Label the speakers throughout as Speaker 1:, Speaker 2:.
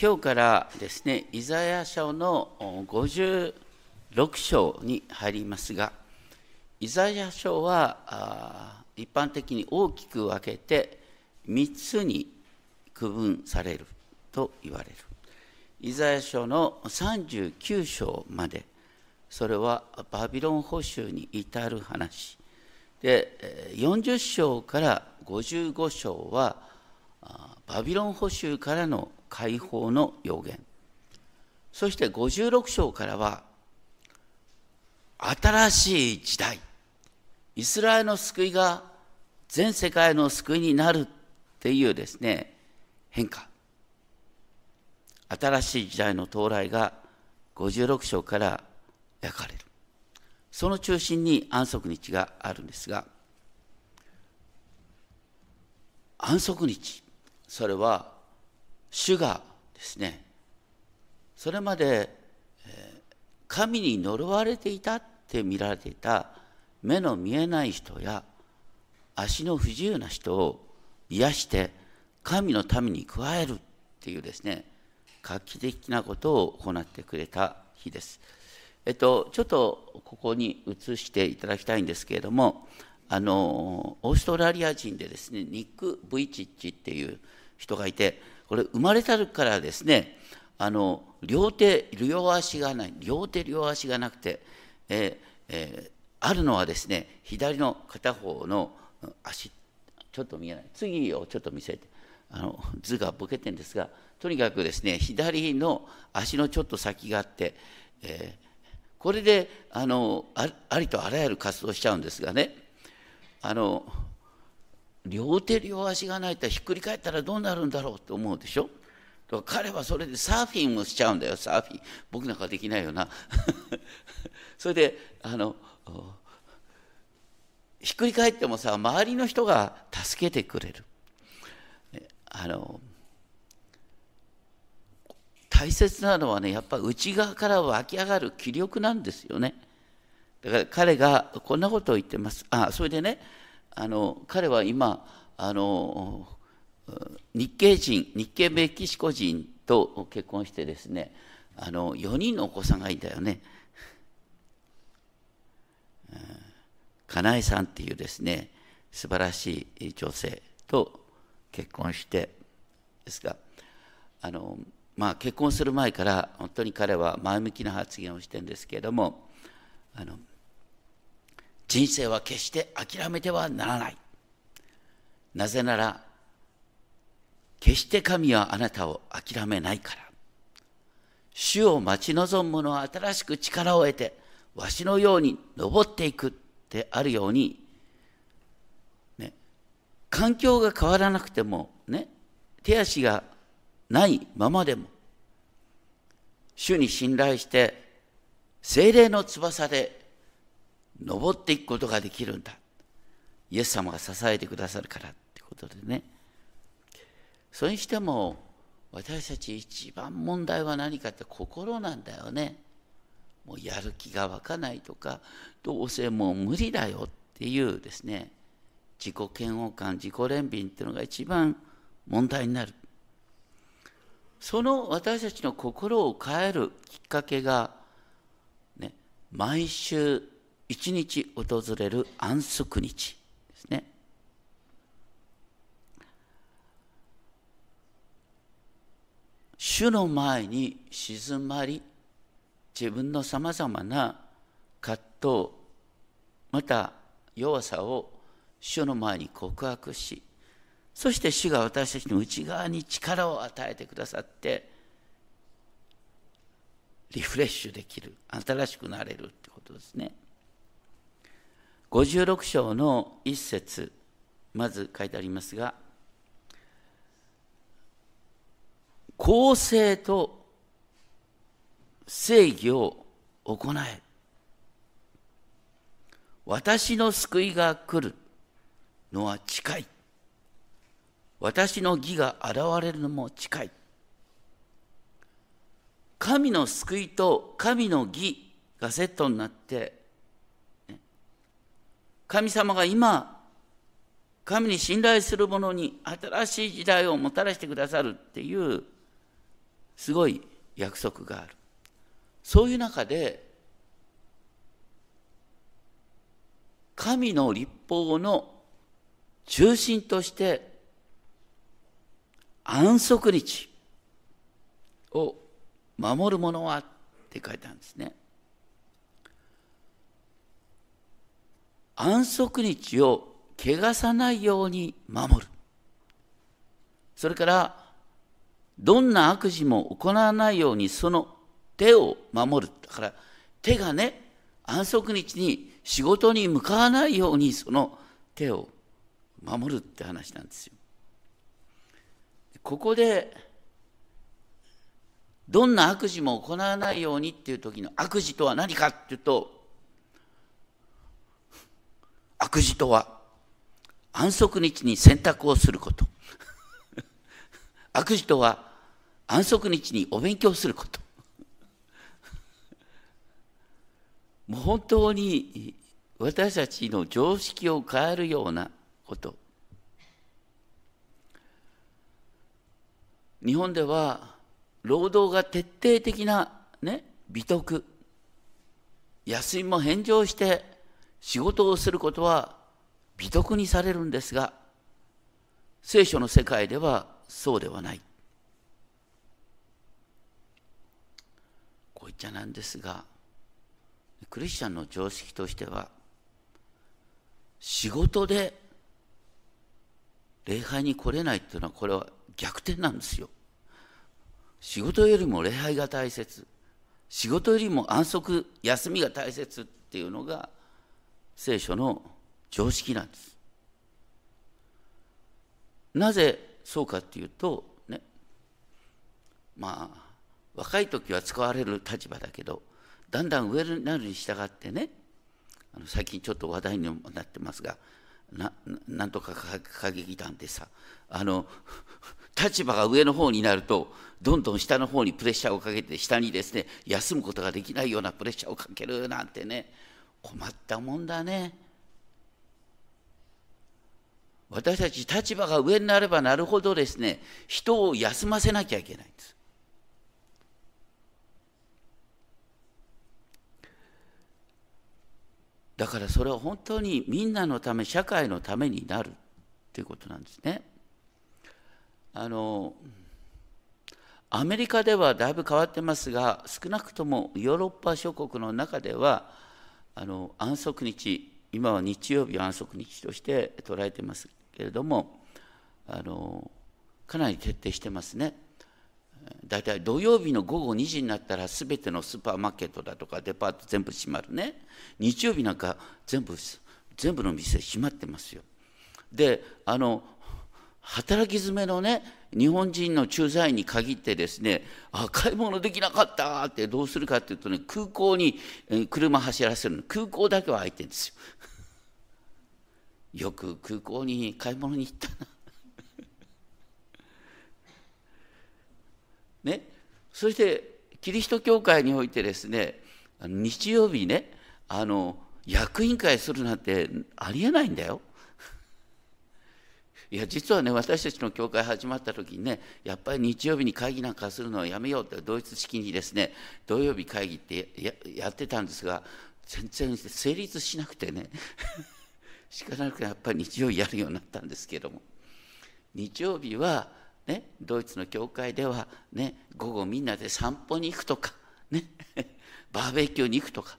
Speaker 1: 今日からですね、イザヤ書の56章に入りますが、イザヤ書は一般的に大きく分けて3つに区分されると言われる。イザヤ書の39章まで、それはバビロン捕囚に至る話。で、40章から55章は、バビロン捕囚からの解放の予言。そして56章からは、新しい時代。イスラエルの救いが全世界の救いになるっていうですね、変化。新しい時代の到来が56章から焼かれる。その中心に安息日があるんですが、安息日、それは主がですね、それまで神に呪われていたって見られていた目の見えない人や足の不自由な人を癒して神のために加えるっていうですね、画期的なことを行ってくれた日です。えっと、ちょっとここに移していただきたいんですけれども、あのオーストラリア人でですね、ニック・ブイチッチっていう人がいて、これ生まれた時からですね、あの両手、両足がない、両手、両足がなくて、えーえー、あるのはですね、左の片方の足、ちょっと見えない。次をちょっと見せて、あの図がぼけてるんですが、とにかくですね、左の足のちょっと先があって、えー、これであのありとあらゆる活動しちゃうんですがね、あの両手両足がないとひっくり返ったらどうなるんだろうと思うでしょ？彼はそれでサーフィンもしちゃうんだよサーフィン。僕なんかできないよな。それであのひっくり返ってもさ周りの人が助けてくれる。あの大切なのはねやっぱ内側から湧き上がる気力なんですよね。だから彼がこんなことを言ってます。あそれでねあの彼は今あの日系人日系メキシコ人と結婚してですねあの4人のお子さんがいんだよね。かなえさんっていうですね素晴らしい女性と結婚してですがあの、まあ、結婚する前から本当に彼は前向きな発言をしてるんですけれどもあの人生は決して諦めてはならない。なぜなら、決して神はあなたを諦めないから。主を待ち望む者は新しく力を得て、わしのように登っていくってあるように、ね、環境が変わらなくても、ね、手足がないままでも、主に信頼して、精霊の翼で登っていくことができるんだ。イエス様が支えてくださるからってことでね。それにしても、私たち一番問題は何かって心なんだよね。もうやる気が湧かないとか、どうせもう無理だよっていうですね、自己嫌悪感、自己憐憫っていうのが一番問題になる。その私たちの心を変えるきっかけが、ね、毎週一日訪れる安息日ですね。主の前に静まり、自分のさまざまな葛藤、また弱さを主の前に告白し、そして主が私たちの内側に力を与えてくださって、リフレッシュできる、新しくなれるってことですね。56章の一節まず書いてありますが公正と正義を行え。私の救いが来るのは近い。私の義が現れるのも近い。神の救いと神の義がセットになって神様が今、神に信頼する者に新しい時代をもたらしてくださるっていう、すごい約束があるそういう中で神の立法の中心として安息日を守る者はって書いてあるんですね。安息日を汚さないように守る。それからどんな悪事も行わないようにその手を守る。だから手がね、安息日に仕事に向かわないようにその手を守るって話なんですよ。ここでどんな悪事も行わないようにっていう時の悪事とは何かっていうと悪事とは安息日に選択をすること。悪事とは安息日にお勉強すること。もう本当に私たちの常識を変えるようなこと。日本では労働が徹底的な、ね、美徳。休みも返上して仕事をすることは美徳にされるんですが聖書の世界ではそうではないこう言っちゃなんですがクリスチャンの常識としては仕事で礼拝に来れないっていうのはこれは逆転なんですよ。仕事よりも礼拝が大切仕事よりも安息休みが大切っていうのが聖書の常識なんです。なぜそうかっていうとねまあ若い時は使われる立場だけどだんだん上になるに従ってねあの最近ちょっと話題にもなってますがななんとか歌劇団でさあの立場が上の方になるとどんどん下の方にプレッシャーをかけて下にですね休むことができないようなプレッシャーをかけるなんてね困ったもんだね。私たち立場が上になればなるほどですね人を休ませなきゃいけないんです。だからそれは本当にみんなのため社会のためになるということなんですね。あのアメリカではだいぶ変わってますが少なくともヨーロッパ諸国の中ではあの安息日今は日曜日安息日として捉えてますけれどもあのかなり徹底してますね。大体土曜日の午後2時になったら全てのスーパーマーケットだとかデパート全部閉まるね日曜日なんか全部全部の店閉まってますよであの働き詰めのね日本人の駐在員に限ってですねあ買い物できなかったってどうするかっていうとね空港に車走らせるの。空港だけは空いてるんですよ。よく空港に買い物に行ったな。ね、そしてキリスト教会においてですね日曜日ねあの役員会するなんてありえないんだよ。いや実はね私たちの教会始まった時にねやっぱり日曜日に会議なんかするのはやめようってドイツ式にですね土曜日会議ってやってたんですが全然成立しなくてね しかなくやっぱり日曜日やるようになったんですけども。日曜日はね、ドイツの教会では、ね、午後みんなで散歩に行くとか、ね、バーベキューに行くとか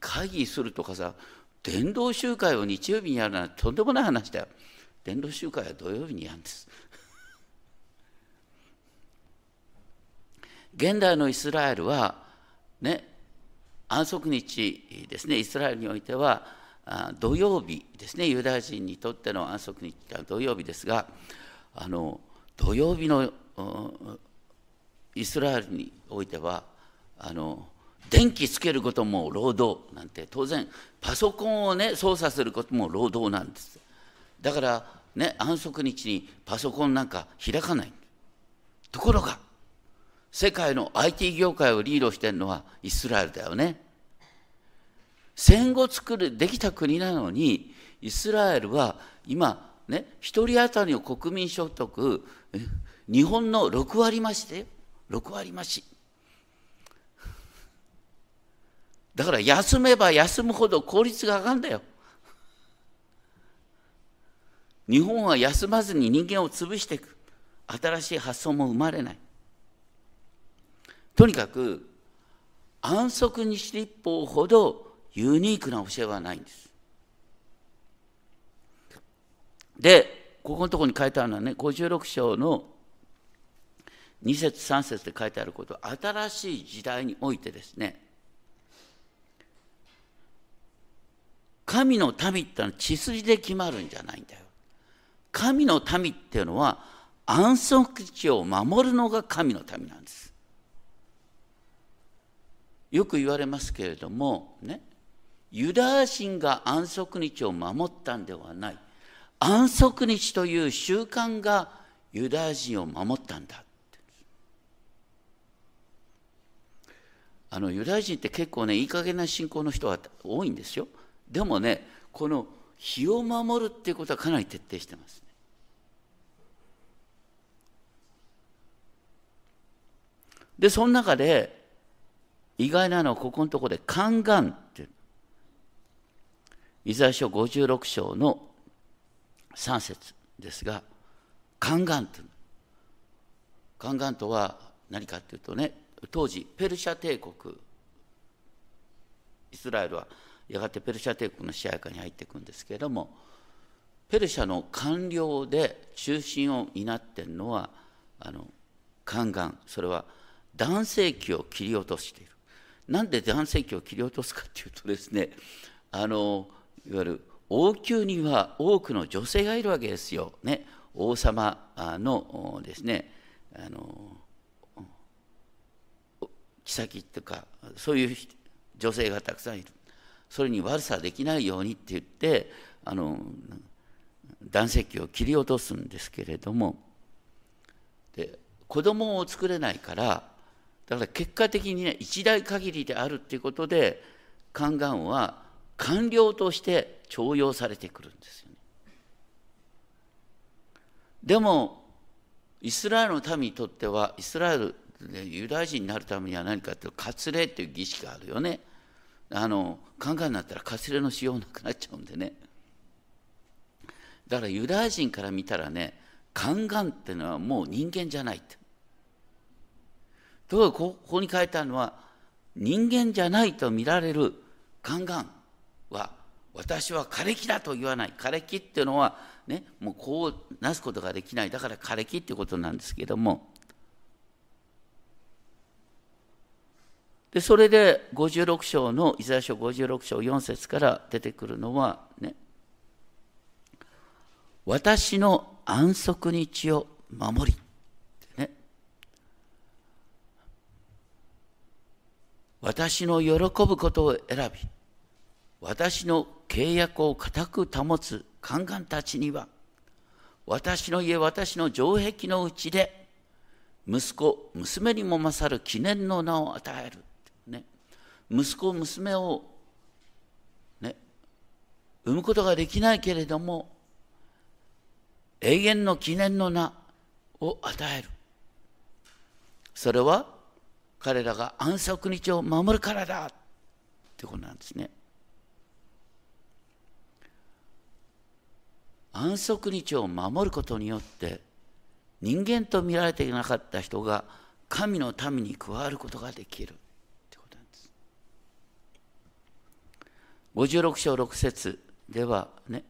Speaker 1: 会議するとかさ伝道集会を日曜日にやるなんてとんでもない話だよ。伝道集会は土曜日にやるんです。現代のイスラエルはね安息日ですね。イスラエルにおいては土曜日ですね。ユダヤ人にとっての安息日は土曜日ですがあの土曜日のイスラエルにおいてはあの電気つけることも労働なんて当然パソコンをね操作することも労働なんです。だからね安息日にパソコンなんか開かない。ところが世界の IT 業界をリードしてるのはイスラエルだよね。戦後作るできた国なのにイスラエルは今ね一人当たりの国民所得日本の6割増しで6割増し。だから休めば休むほど効率が上がるんだよ。日本は休まずに人間を潰していく。新しい発想も生まれない。とにかく安息日立法ほどユニークな教えはないんです。でここのところに書いてあるのはね56章の2節3節で書いてあること新しい時代においてですね神の民ってのは血筋で決まるんじゃないんだよ。神の民っていうのは安息地を守るのが神の民なんです。よく言われますけれどもねユダヤ人が安息日を守ったんではない。安息日という習慣がユダヤ人を守ったんだあのユダヤ人って結構ねいい加減な信仰の人は多いんですよ。でもねこの日を守るっていうことはかなり徹底してます、ね、でその中で意外なのはここのところで「宦官」ってイザヤ書56章の3節ですが「宦官」と宦官とは何かっていうとね当時ペルシャ帝国イスラエルはやがてペルシャ帝国の支配下に入っていくんですけれどもペルシャの官僚で中心を担っているのはあの宦官それは男性器を切り落としている。なんで男性器を切り落とすかっていうとですねあのいわゆる王宮には多くの女性がいるわけですよ、ね、王様のですねあの妃っていうかそういう女性がたくさんいる。それに悪さできないようにって言ってあの男性器を切り落とすんですけれどもで子供を作れないからだから結果的にね一代限りであるっていうことで宦官は官僚として重用されてくるんですよね。でもイスラエルの民にとってはイスラエルでユダヤ人になるためには何かっていうと割礼っていう儀式があるよね。あの考えになったら割礼のしようなくなっちゃうんでね。だからユダヤ人から見たらね宦官っていうのはもう人間じゃないって。ところがここに書いてあるのは人間じゃないと見られる宦官は私は枯れ木だと言わない枯れ木っていうのはねもうこうなすことができないだから枯れ木っていうことなんですけどもでそれで56章のイザヤ書56章4節から出てくるのはね私の安息日を守りね私の喜ぶことを選び、私の契約を固く保つ宦官たちには、私の家、私の城壁のうちで、息子、娘にも勝る記念の名を与える。息子、娘を、ね、産むことができないけれども、永遠の記念の名を与える。それは彼らが安息日を守るからだってことなんですね。安息日を守ることによって人間と見られていなかった人が神の民に加わることができるってことなんです。56章6節ではね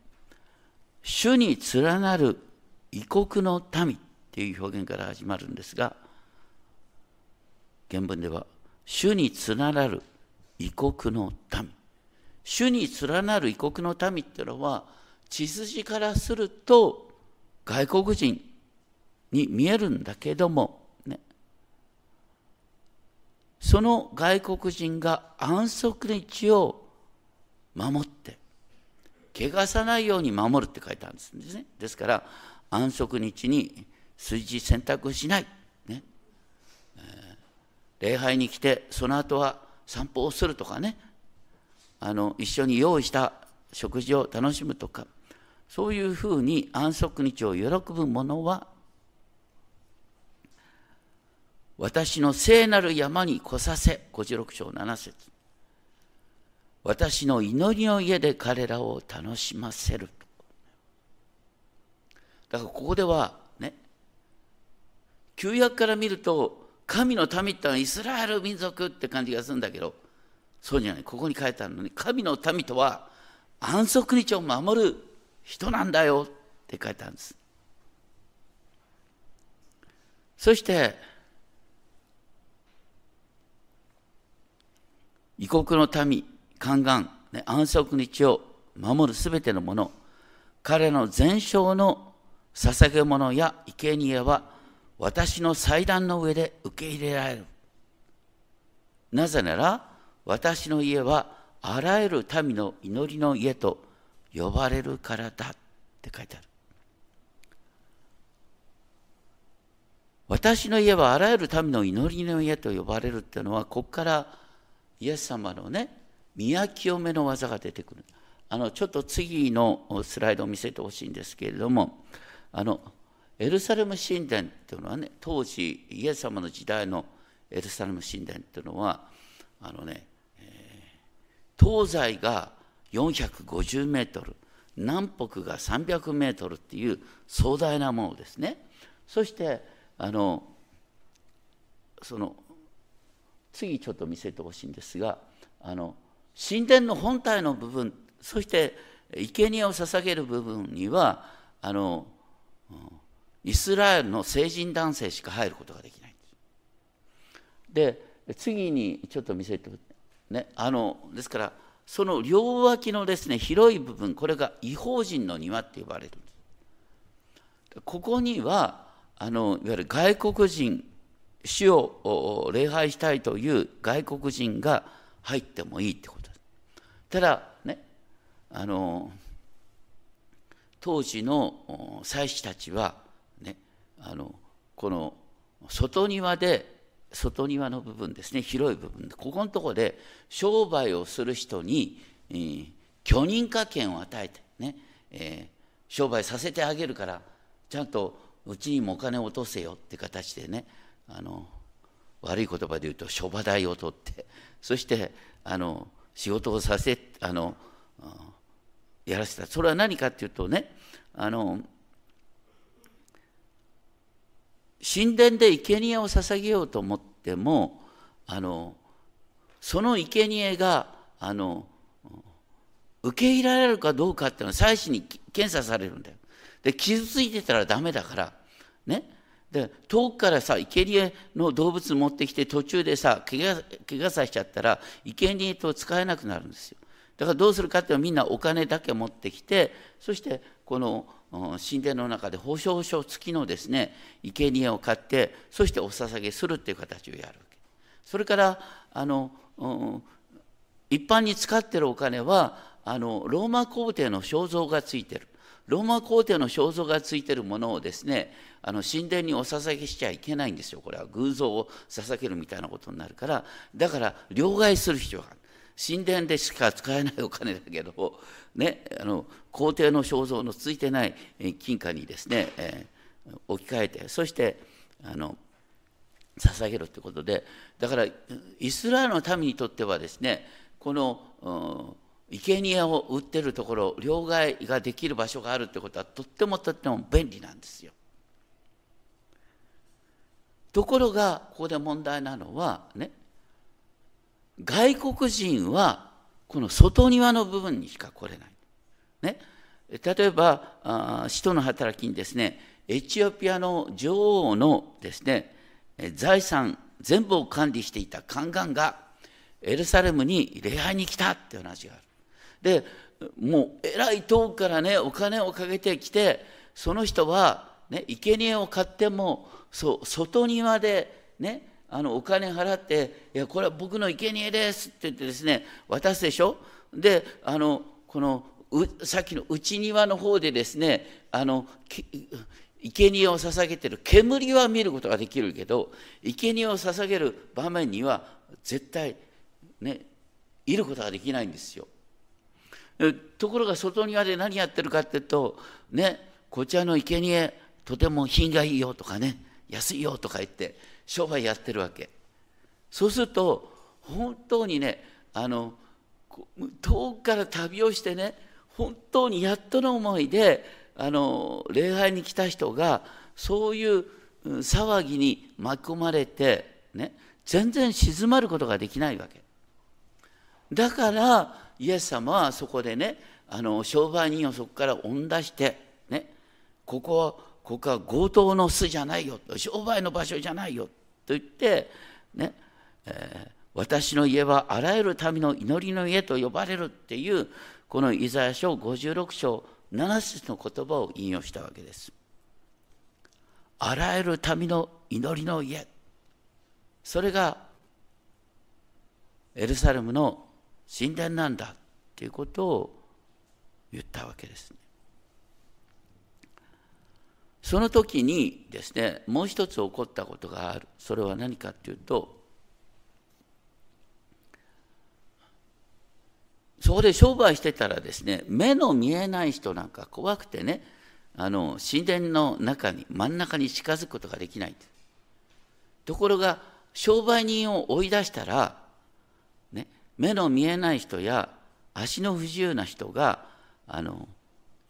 Speaker 1: 主に連なる異国の民っていう表現から始まるんですが原文では、主に連なる異国の民。主に連なる異国の民っていうのは、血筋からすると外国人に見えるんだけども、ね、その外国人が安息日を守って、汚さないように守るって書いてあるんですね。ですから、安息日に炊事洗濯しないね。礼拝に来てその後は散歩をするとかねあの一緒に用意した食事を楽しむとかそういうふうに安息日を喜ぶ者は私の聖なる山に来させ、56章7節私の祈りの家で彼らを楽しませる。だからここではね、旧約から見ると、神の民ってのはイスラエル民族って感じがするんだけど、そうじゃない。ここに書いてあるのに、神の民とは安息日を守る人なんだよって書いてあるんです。そして、異国の民、宦官、ね、安息日を守るすべてのもの、彼の全焼の捧げ物や生贄は私の祭壇の上で受け入れられる。なぜなら私の家はあらゆる民の祈りの家と呼ばれるからだって書いてある。私の家はあらゆる民の祈りの家と呼ばれるっていうのはここからイエス様のね宮清めの技が出てくる。あのちょっと次のスライドを見せてほしいんですけれどもあのエルサレム神殿っていうのはね当時イエス様の時代のエルサレム神殿っていうのはあのね、えー、東西が450メートル南北が300メートルっていう壮大なものですね。そしてあのその次ちょっと見せてほしいんですがあの神殿の本体の部分そして生贄を捧げる部分にはあのイスラエルの成人男性しか入ることができないで。で次にちょっと見せてねあのですからその両脇のですね広い部分これが違法人の庭って呼ばれるんです。ここにはあのいわゆる外国人主を礼拝したいという外国人が入ってもいいってこと。ただねあの当時の祭司たちはねあのこの外庭で外庭の部分ですね広い部分ここのところで商売をする人に、えー、許認可権を与えてね、えー、商売させてあげるからちゃんとうちにもお金を落とせよって形でねあの悪い言葉で言うと諸場代を取ってそしてあの仕事をさせあのやらせたそれは何かっていうとねあの神殿で生贄を捧げようと思ってもあのその生贄があの受け入れられるかどうかっていうのは祭司に検査されるんだよ。で傷ついてたらダメだからねで遠くからさ生贄の動物持ってきて途中でさ怪我怪我させちゃったら生贄と使えなくなるんですよ。だからどうするかっていうとみんなお金だけ持ってきてそしてこの神殿の中で保証書付きのですね生贄を買ってそしてお捧げするっていう形をやるわけ。それからあの一般に使ってるお金はあのローマ皇帝の肖像がついてる。ローマ皇帝の肖像がついているものをですねあの神殿にお捧げしちゃいけないんですよ。これは偶像を捧げるみたいなことになるからだから両替する必要がある。神殿でしか使えないお金だけど、ね、あの皇帝の肖像のついてない金貨にですね、えー、置き換えてそしてあの捧げるということでだからイスラエルの民にとってはですねこの生贄を売ってるところ両替ができる場所があるってことはとってもとっても便利なんですよ。ところがここで問題なのはね外国人はこの外庭の部分にしか来れない。ね、例えば使徒の働きにですねエチオピアの女王のですね財産全部を管理していた宦官がエルサレムに礼拝に来たっていう話がある。でもうえらい遠くからねお金をかけてきてその人はね生贄を買ってもそう外庭でねあのお金払って「いやこれは僕の生贄です」って言ってですね渡すでしょであのこのさっきの内庭の方でですねあの生贄を捧げてる煙は見ることができるけど生贄を捧げる場面には絶対ねいることができないんですよ。ところが外庭で何やってるかっていうとねこちらの生贄とても品がいいよとかね安いよとか言って商売やってるわけ。そうすると本当にねあの遠くから旅をしてね本当にやっとの思いであの礼拝に来た人がそういう騒ぎに巻き込まれて、ね、全然静まることができないわけ。だからイエス様はそこでねあの商売人をそこから追ん出して、ね、ここはここは強盗の巣じゃないよ商売の場所じゃないよと言って、ねえー、私の家はあらゆる民の祈りの家と呼ばれるっていうこのイザヤ書56章7節の言葉を引用したわけです。あらゆる民の祈りの家それがエルサレムの神殿なんだっていうことを言ったわけです、ね。その時にですねもう一つ起こったことがあるそれは何かっていうとそこで商売してたらですね目の見えない人なんか怖くてねあの神殿の中に真ん中に近づくことができないところが商売人を追い出したら、目の見えない人や足の不自由な人があの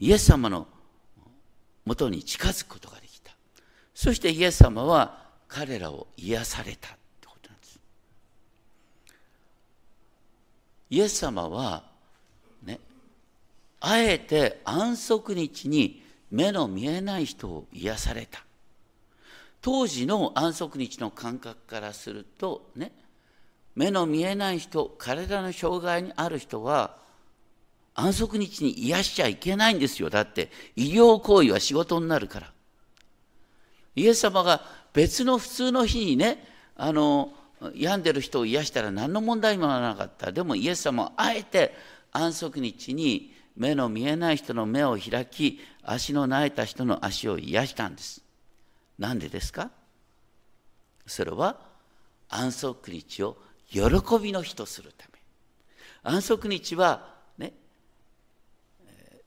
Speaker 1: イエス様のもとに近づくことができた。そしてイエス様は彼らを癒されたってことなんです。イエス様はねあえて安息日に目の見えない人を癒された。当時の安息日の感覚からするとね目の見えない人体の障害にある人は安息日に癒しちゃいけないんですよ。だって医療行為は仕事になるから。イエス様が別の普通の日にねあの病んでる人を癒したら何の問題もなかった。でもイエス様はあえて安息日に目の見えない人の目を開き足の泣いた人の足を癒したんです。なんでですか？それは安息日を喜びの日とするため。安息日はね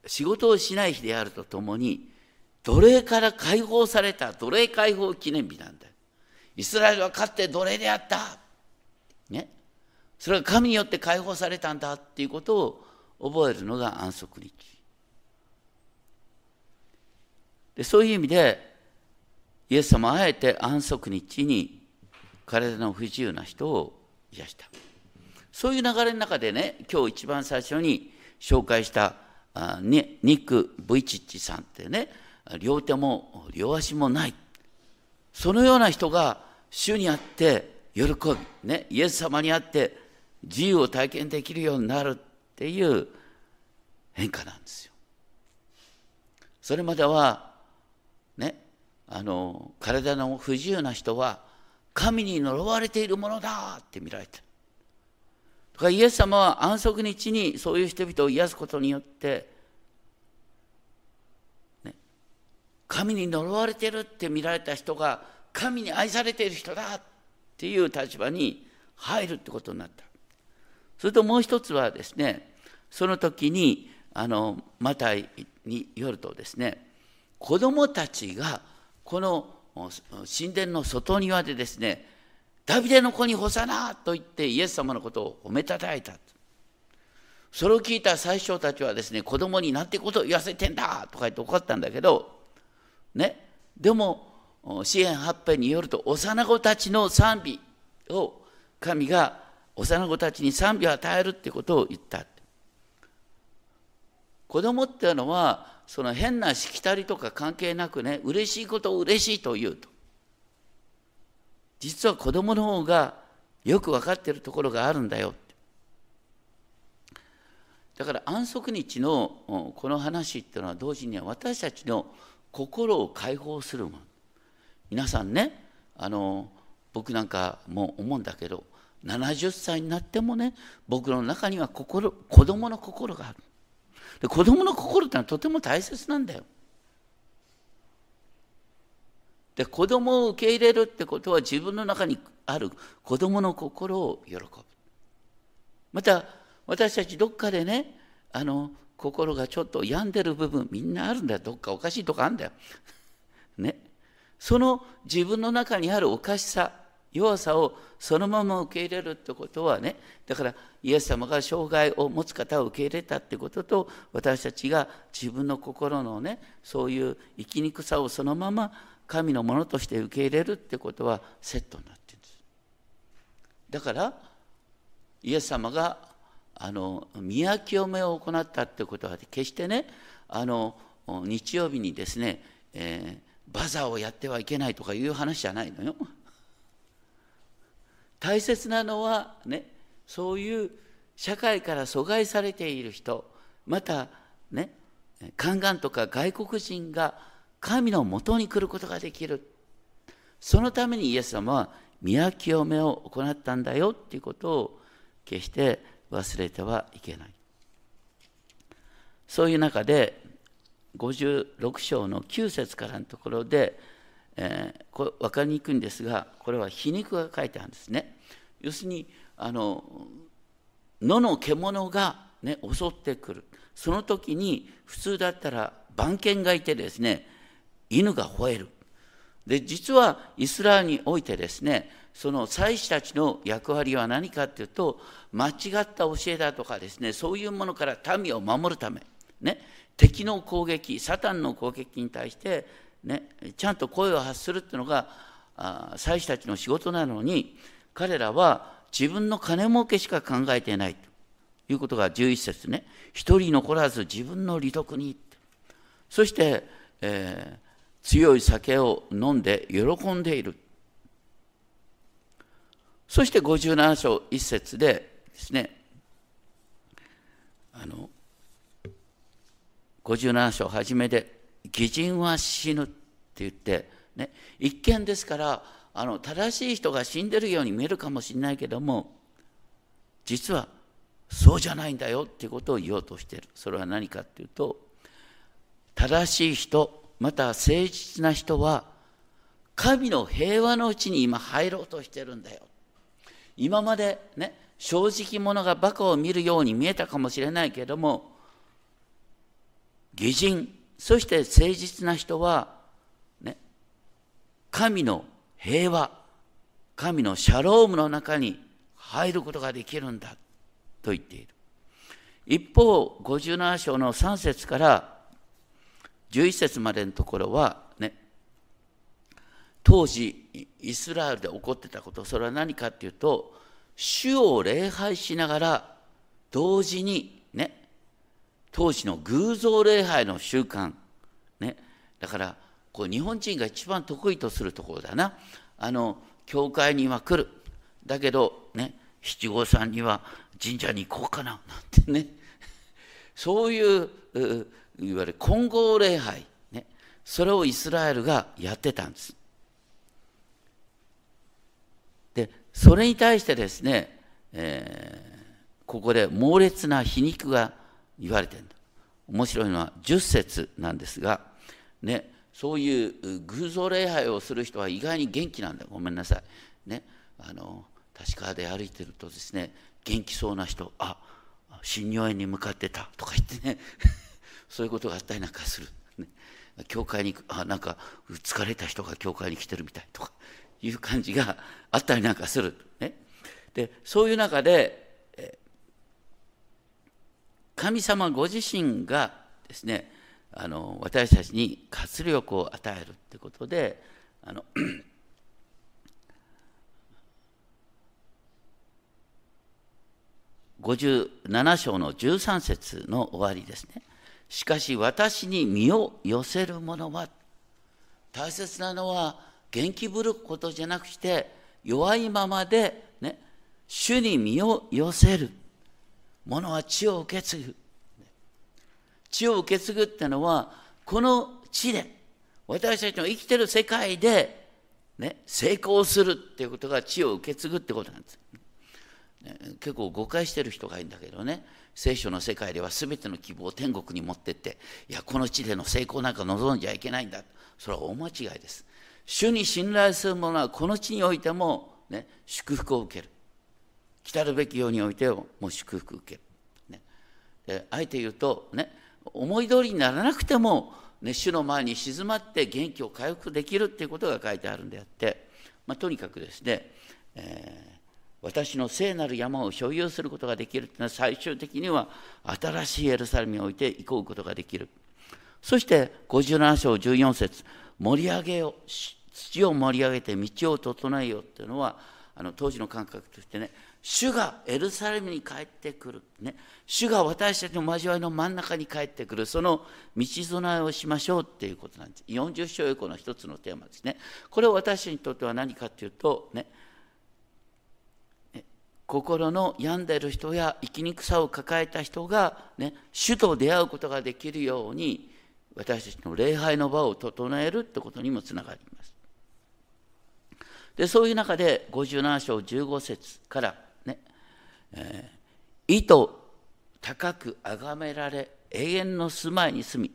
Speaker 1: 仕事をしない日であるとともに奴隷から解放された奴隷解放記念日なんだ。イスラエルはかつて奴隷であった。ね。それが神によって解放されたんだっていうことを覚えるのが安息日。でそういう意味でイエス様はあえて安息日に体の不自由な人を癒したそういう流れの中でね今日一番最初に紹介したあニック・ブイチッチさんってね両手も両足もないそのような人が主にあって喜び、ね、イエス様にあって自由を体験できるようになるっていう変化なんですよ。それまではねあの体の不自由な人は神に呪われているものだって見られてる。だからイエス様は安息日にそういう人々を癒すことによって、ね、神に呪われてるって見られた人が神に愛されている人だっていう立場に入るってことになった。それともう一つはですねその時にあのマタイによるとですね子供たちがこの神殿の外庭でですねダビデの子に干さなと言ってイエス様のことを褒めたたえた。それを聞いた最初たちはですね子供になんてことを言わせてんだとか言って怒ったんだけどね。でも支援八編によると幼子たちの賛美を神が幼子たちに賛美を与えるってことを言った。子供っていうのはその変なしきたりとか関係なくね嬉しいことを嬉しいと言うと。実は子供の方がよく分かってるところがあるんだよだから安息日のこの話っていうのは同時には私たちの心を解放するもの。皆さんねあの僕なんかも思うんだけど70歳になってもね僕の中には心子供の心がある。で子供の心ってのはとても大切なんだよ。で子供を受け入れるってことは自分の中にある子供の心を喜ぶ。また私たちどっかでねあの心がちょっと病んでる部分みんなあるんだよどっかおかしいとこあるんだよ。ね。その自分の中にあるおかしさ弱さをそのまま受け入れるってことはねだからイエス様が障害を持つ方を受け入れたってことと私たちが自分の心のねそういう生きにくさをそのまま神のものとして受け入れるってことはセットになってるんですだからイエス様があの宮清めを行ったってことは決してねあの日曜日にですね、えー、バザーをやってはいけないとかいう話じゃないのよ。大切なのはねそういう社会から阻害されている人またね宦官とか外国人が神のもとに来ることができる。そのためにイエス様は宮清めを行ったんだよっていうことを決して忘れてはいけない。そういう中で56章の9節からのところでえー、これ分かりにくいんですがこれは皮肉が書いてあるんですね。要するにあの野の獣が、ね、襲ってくる。その時に普通だったら番犬がいてですね犬が吠える。で実はイスラエルにおいてですねその祭司たちの役割は何かっていうと間違った教えだとかですねそういうものから民を守るため、ね、敵の攻撃サタンの攻撃に対してね、ちゃんと声を発するっていうのが祭司たちの仕事なのに彼らは自分の金儲けしか考えていないということが11節ね。一人残らず自分の利得にそして、えー、強い酒を飲んで喜んでいる。そして57章1節でですねあの57章初めで義人は死ぬって言って、ね、一見ですからあの正しい人が死んでるように見えるかもしれないけども実はそうじゃないんだよっていうことを言おうとしてる。それは何かっていうと正しい人また誠実な人は神の平和のうちに今入ろうとしてるんだよ。今までね正直者がバカを見るように見えたかもしれないけども義人そして誠実な人は、ね、神の平和、神のシャロームの中に入ることができるんだと言っている。一方、57章の3節から11節までのところは、ね、当時イスラエルで起こってたこと、それは何かっていうと、主を礼拝しながら同時にね、当時の偶像礼拝の習慣、ね、だからこう日本人が一番得意とするところだな。あの教会には来る。だけどね七五三には神社に行こうかな。なんてね。そういういわゆる混合礼拝、ね、それをイスラエルがやってたんです。でそれに対してですね、えー、ここで猛烈な皮肉が言われてる面白いのは10節なんですが、ね、そういう偶像礼拝をする人は意外に元気なんだ。ごめんなさい。ね、あの確かで歩いてるとですね元気そうな人あ新尿園に向かってたとか言ってね。そういうことがあったりなんかする、ね、教会にあなんか疲れた人が教会に来てるみたいとかいう感じがあったりなんかする、ね、でそういう中で神様ご自身がですねあの私たちに活力を与えるってことであの 57章の13節の終わりですね。しかし私に身を寄せる者は大切なのは元気ぶることじゃなくして弱いままでね主に身を寄せる者は血を受け継ぐ。血を受け継ぐってのは、この地で、私たちの生きてる世界で、ね、成功するっていうことが血を受け継ぐってことなんです。ね、結構誤解してる人がいるんだけどね、聖書の世界では全ての希望を天国に持ってって、いや、この地での成功なんか望んじゃいけないんだ。それは大間違いです。主に信頼する者はこの地においても、ね、祝福を受ける。来たるべきようにおいてももう祝福受け。ね、であえて言うと、ね、思い通りにならなくてもね、主の前に静まって元気を回復できるっていうことが書いてあるんであって、まあ、とにかくですね、えー、私の聖なる山を所有することができるというのは最終的には新しいエルサレムにおいて行こうことができるそして57章14節盛り上げよ土を盛り上げて道を整えよっていうのはあの当時の感覚としてね主がエルサレムに帰ってくる、ね、主が私たちの交わりの真ん中に帰ってくる。その道備えをしましょうっていうことなんです。40章以降の一つのテーマですね。これは私にとっては何かというとね。心の病んでいる人や生きにくさを抱えた人が、ね、主と出会うことができるように私たちの礼拝の場を整えるってことにもつながります。でそういう中で57章15節からね、えー、意図高く崇められ永遠の住まいに住み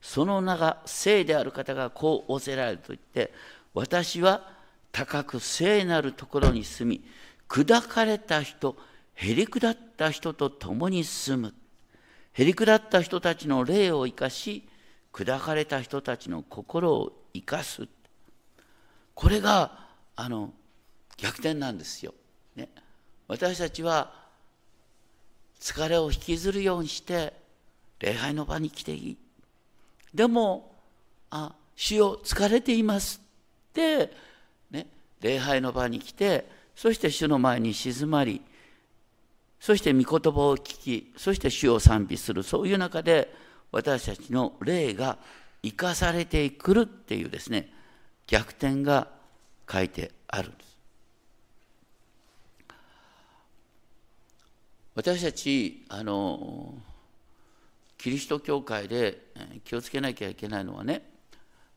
Speaker 1: その名が聖である方がこう仰せられると言って私は高く聖なるところに住み砕かれた人へり下った人と共に住む。へり下った人たちの霊を生かし砕かれた人たちの心を生かす。これがあの逆転なんですよ、ね、私たちは疲れを引きずるようにして礼拝の場に来ていいでもあ主よ疲れていますって、ね、礼拝の場に来てそして主の前に静まりそして御言葉を聞きそして主を賛美するそういう中で私たちの霊が生かされてくるっていうですね逆転が書いてあるんです。私たちあのキリスト教会で気をつけなきゃいけないのはね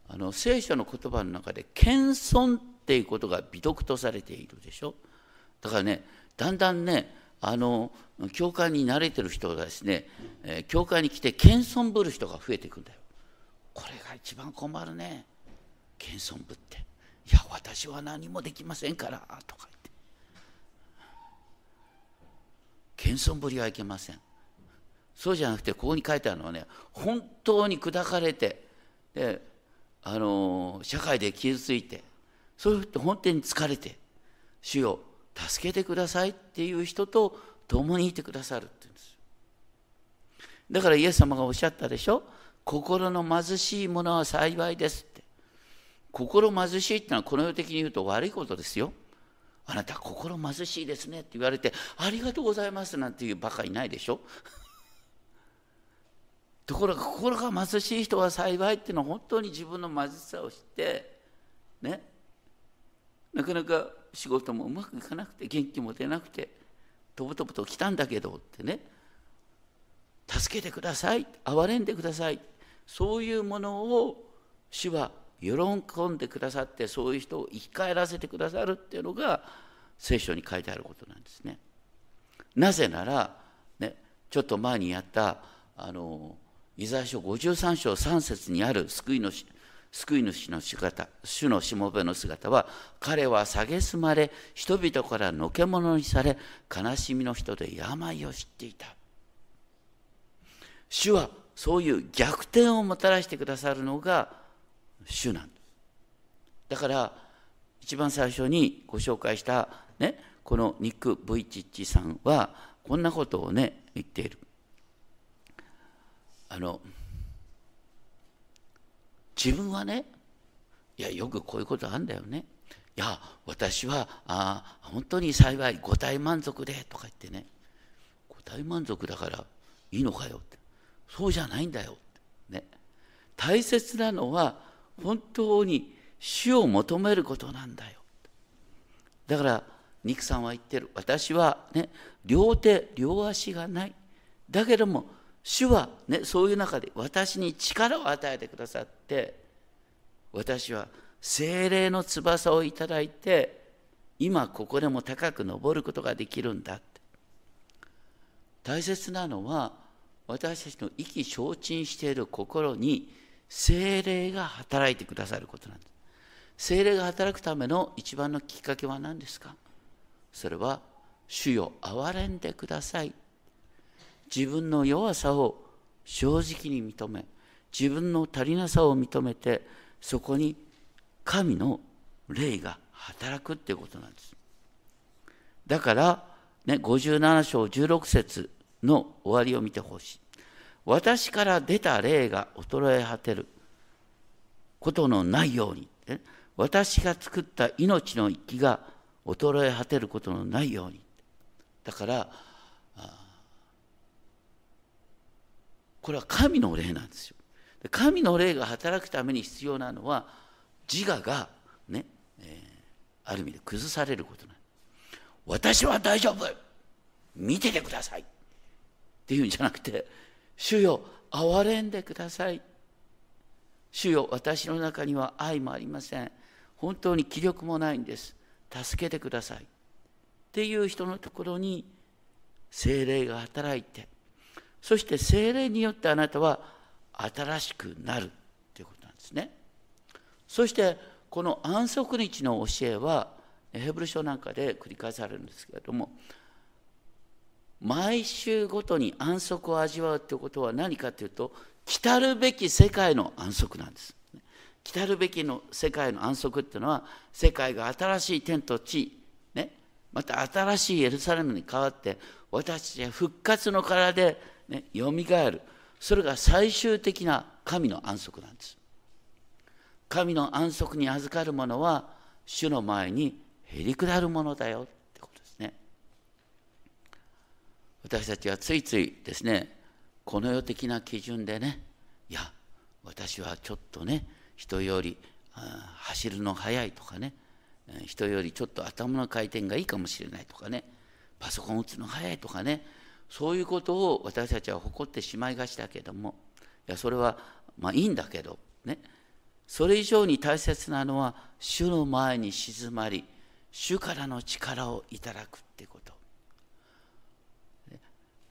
Speaker 1: あの聖書の言葉の中で謙遜っていうことが美徳とされているでしょ。だからねだんだんねあの教会に慣れてる人がですね、教会に来て謙遜ぶる人が増えていくんだよ。これが一番困るね。謙遜ぶって「いや私は何もできませんから」とか言って。謙遜ぶりはいけません。そうじゃなくてここに書いてあるのはね本当に砕かれてであの社会で傷ついてそういう人本当に疲れて主よ助けてくださいっていう人と共にいてくださるって言うんです。だからイエス様がおっしゃったでしょ？心の貧しいものは幸いですって。心貧しいってのはこの世的に言うと悪いことですよ。あなた心貧しいですねって言われてありがとうございますなんていうバカいないでしょ？ところが心が貧しい人は幸いっていうのは本当に自分の貧しさを知ってね。なかなか仕事もうまくいかなくて元気も出なくてとぼとぼと来たんだけどってね。助けてください憐れんでください。そういうものを主は喜んでくださってそういう人を生き返らせてくださるっていうのが聖書に書いてあることなんですね。なぜなら、ね、ちょっと前にやったあのイザヤ書53章3節にある救いの救い主の姿主のしもべの姿は彼は蔑まれ人々からのけ者にされ悲しみの人で病を知っていた主はそういう逆転をもたらしてくださるのが主なんです。だから一番最初にご紹介したねこのニック・ブイチッチさんはこんなことをね言っている。あの自分はねいやよくこういうことあるんだよね。いや私はあ本当に幸い五体満足でとか言ってね。五体満足だからいいのかよって。そうじゃないんだよって。ね。大切なのは本当に死を求めることなんだよ。だからニクさんは言ってる。私はね両手両足がない。だけども主は、ね、そういう中で私に力を与えてくださって私は精霊の翼をいただいて今ここでも高く登ることができるんだって。大切なのは私たちの意気消沈している心に精霊が働いてくださることなんです。精霊が働くための一番のきっかけは何ですか？それは主よ憐れんでください。自分の弱さを正直に認め自分の足りなさを認めてそこに神の霊が働くっていうことなんです。だから、ね、57章16節の終わりを見てほしい。私から出た霊が衰え果てる。ことのないように、ね、私が作った命の息が衰え果てることのないように。だからこれは神の霊なんですよ。神の霊が働くために必要なのは自我がね、えー、ある意味で崩されることなん私は大丈夫。見ててください。っていうんじゃなくて主よ憐れんでください。主よ私の中には愛もありません。本当に気力もないんです。助けてください。っていう人のところに精霊が働いて。そして精霊によってあなたは新しくなる。ということなんですね。そしてこの安息日の教えはヘブル書なんかで繰り返されるんですけれども毎週ごとに安息を味わうということは何かというと来るべき世界の安息なんです。来るべきの世界の安息っていうのは世界が新しい天と地、ね、また新しいエルサレムに変わって私たちは復活の体で、よみがえる。それが最終的な神の安息なんです。神の安息に預かる者は主の前にへりくだるものだよってことですね私たちはついついですねこの世的な基準でねいや私はちょっとね人より走るの速いとかね人よりちょっと頭の回転がいいかもしれないとかねパソコン打つの速いとかねそういうことを私たちは誇ってしまいがちだけどもいやそれはまあいいんだけどねそれ以上に大切なのは主の前に静まり主からの力をいただくってこと。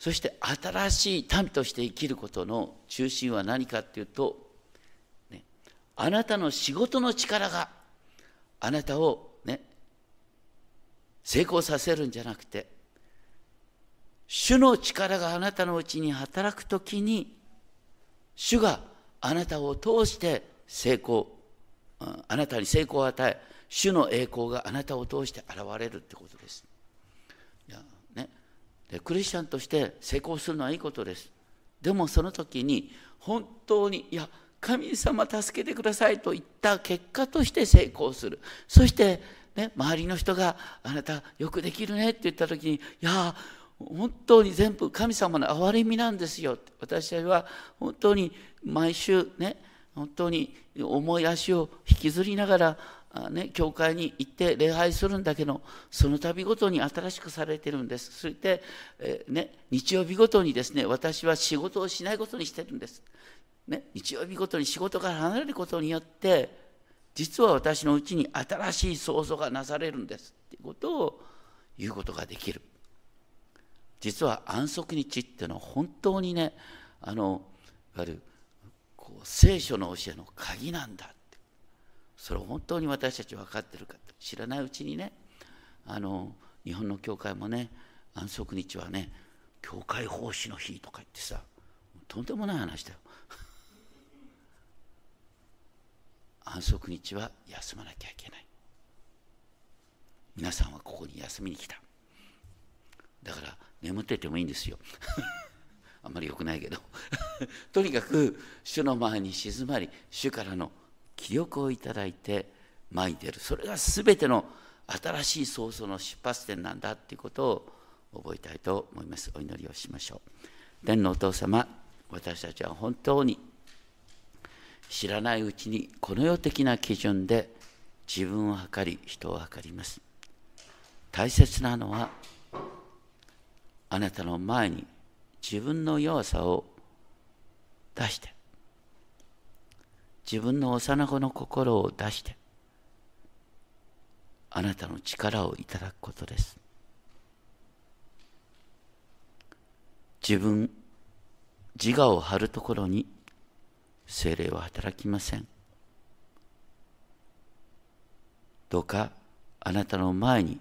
Speaker 1: そして新しい民として生きることの中心は何かっていうとねあなたの仕事の力があなたをね成功させるんじゃなくて主の力があなたのうちに働くときに主があなたを通して成功あなたに成功を与え主の栄光があなたを通して現れるってことです。でクリスチャンとして成功するのはいいことです。でもその時に本当にいや神様助けてくださいと言った結果として成功するそして、ね、周りの人があなたよくできるねって言った時にいや本当に全部神様の憐れみなんですよ私たちは本当に毎週ね本当に重い足を引きずりながらね、教会に行って礼拝するんだけどその度ごとに新しくされてるんです。そして、えー、ね、日曜日ごとにですね私は仕事をしないことにしてるんです。ね、日曜日ごとに仕事から離れることによって実は私のうちに新しい創造がなされるんですっていうことを言うことができる。実は安息日っていうのは本当にねあのいわゆるこう聖書の教えの鍵なんだそれを本当に私たち分かってるか知らないうちにねあの日本の教会もね安息日はね教会奉仕の日とか言ってさとんでもない話だよ。安息日は休まなきゃいけない。皆さんはここに休みに来た。だから眠っててもいいんですよ。あんまり良くないけど。とにかく主の前に静まり主からの気力をいただいて前に出る。それが全ての新しい創造の出発点なんだっていうことを覚えたいと思います。お祈りをしましょう。天のお父様私たちは本当に知らないうちにこの世的な基準で自分を測り人を測ります。大切なのはあなたの前に自分の弱さを出して。自分の幼子の心を出してあなたの力をいただくことです。自分自我を張るところに精霊は働きません。どうかあなたの前に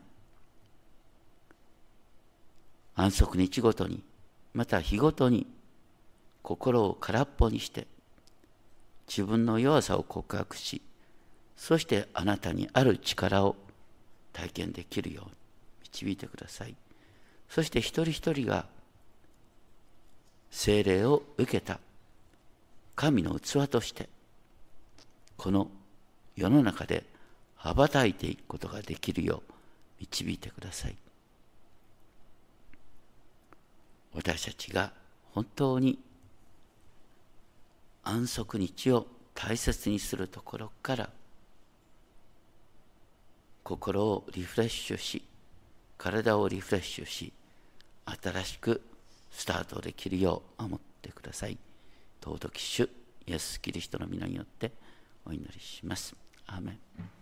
Speaker 1: 安息日ごとにまた日ごとに心を空っぽにして自分の弱さを告白しそしてあなたにある力を体験できるように導いてください。そして一人一人が精霊を受けた神の器としてこの世の中で羽ばたいていくことができるよう導いてください。私たちが本当に安息日を大切にするところから心をリフレッシュし体をリフレッシュし新しくスタートできるよう守ってください。尊き主イエス・キリストの皆によってお祈りします。アーメン。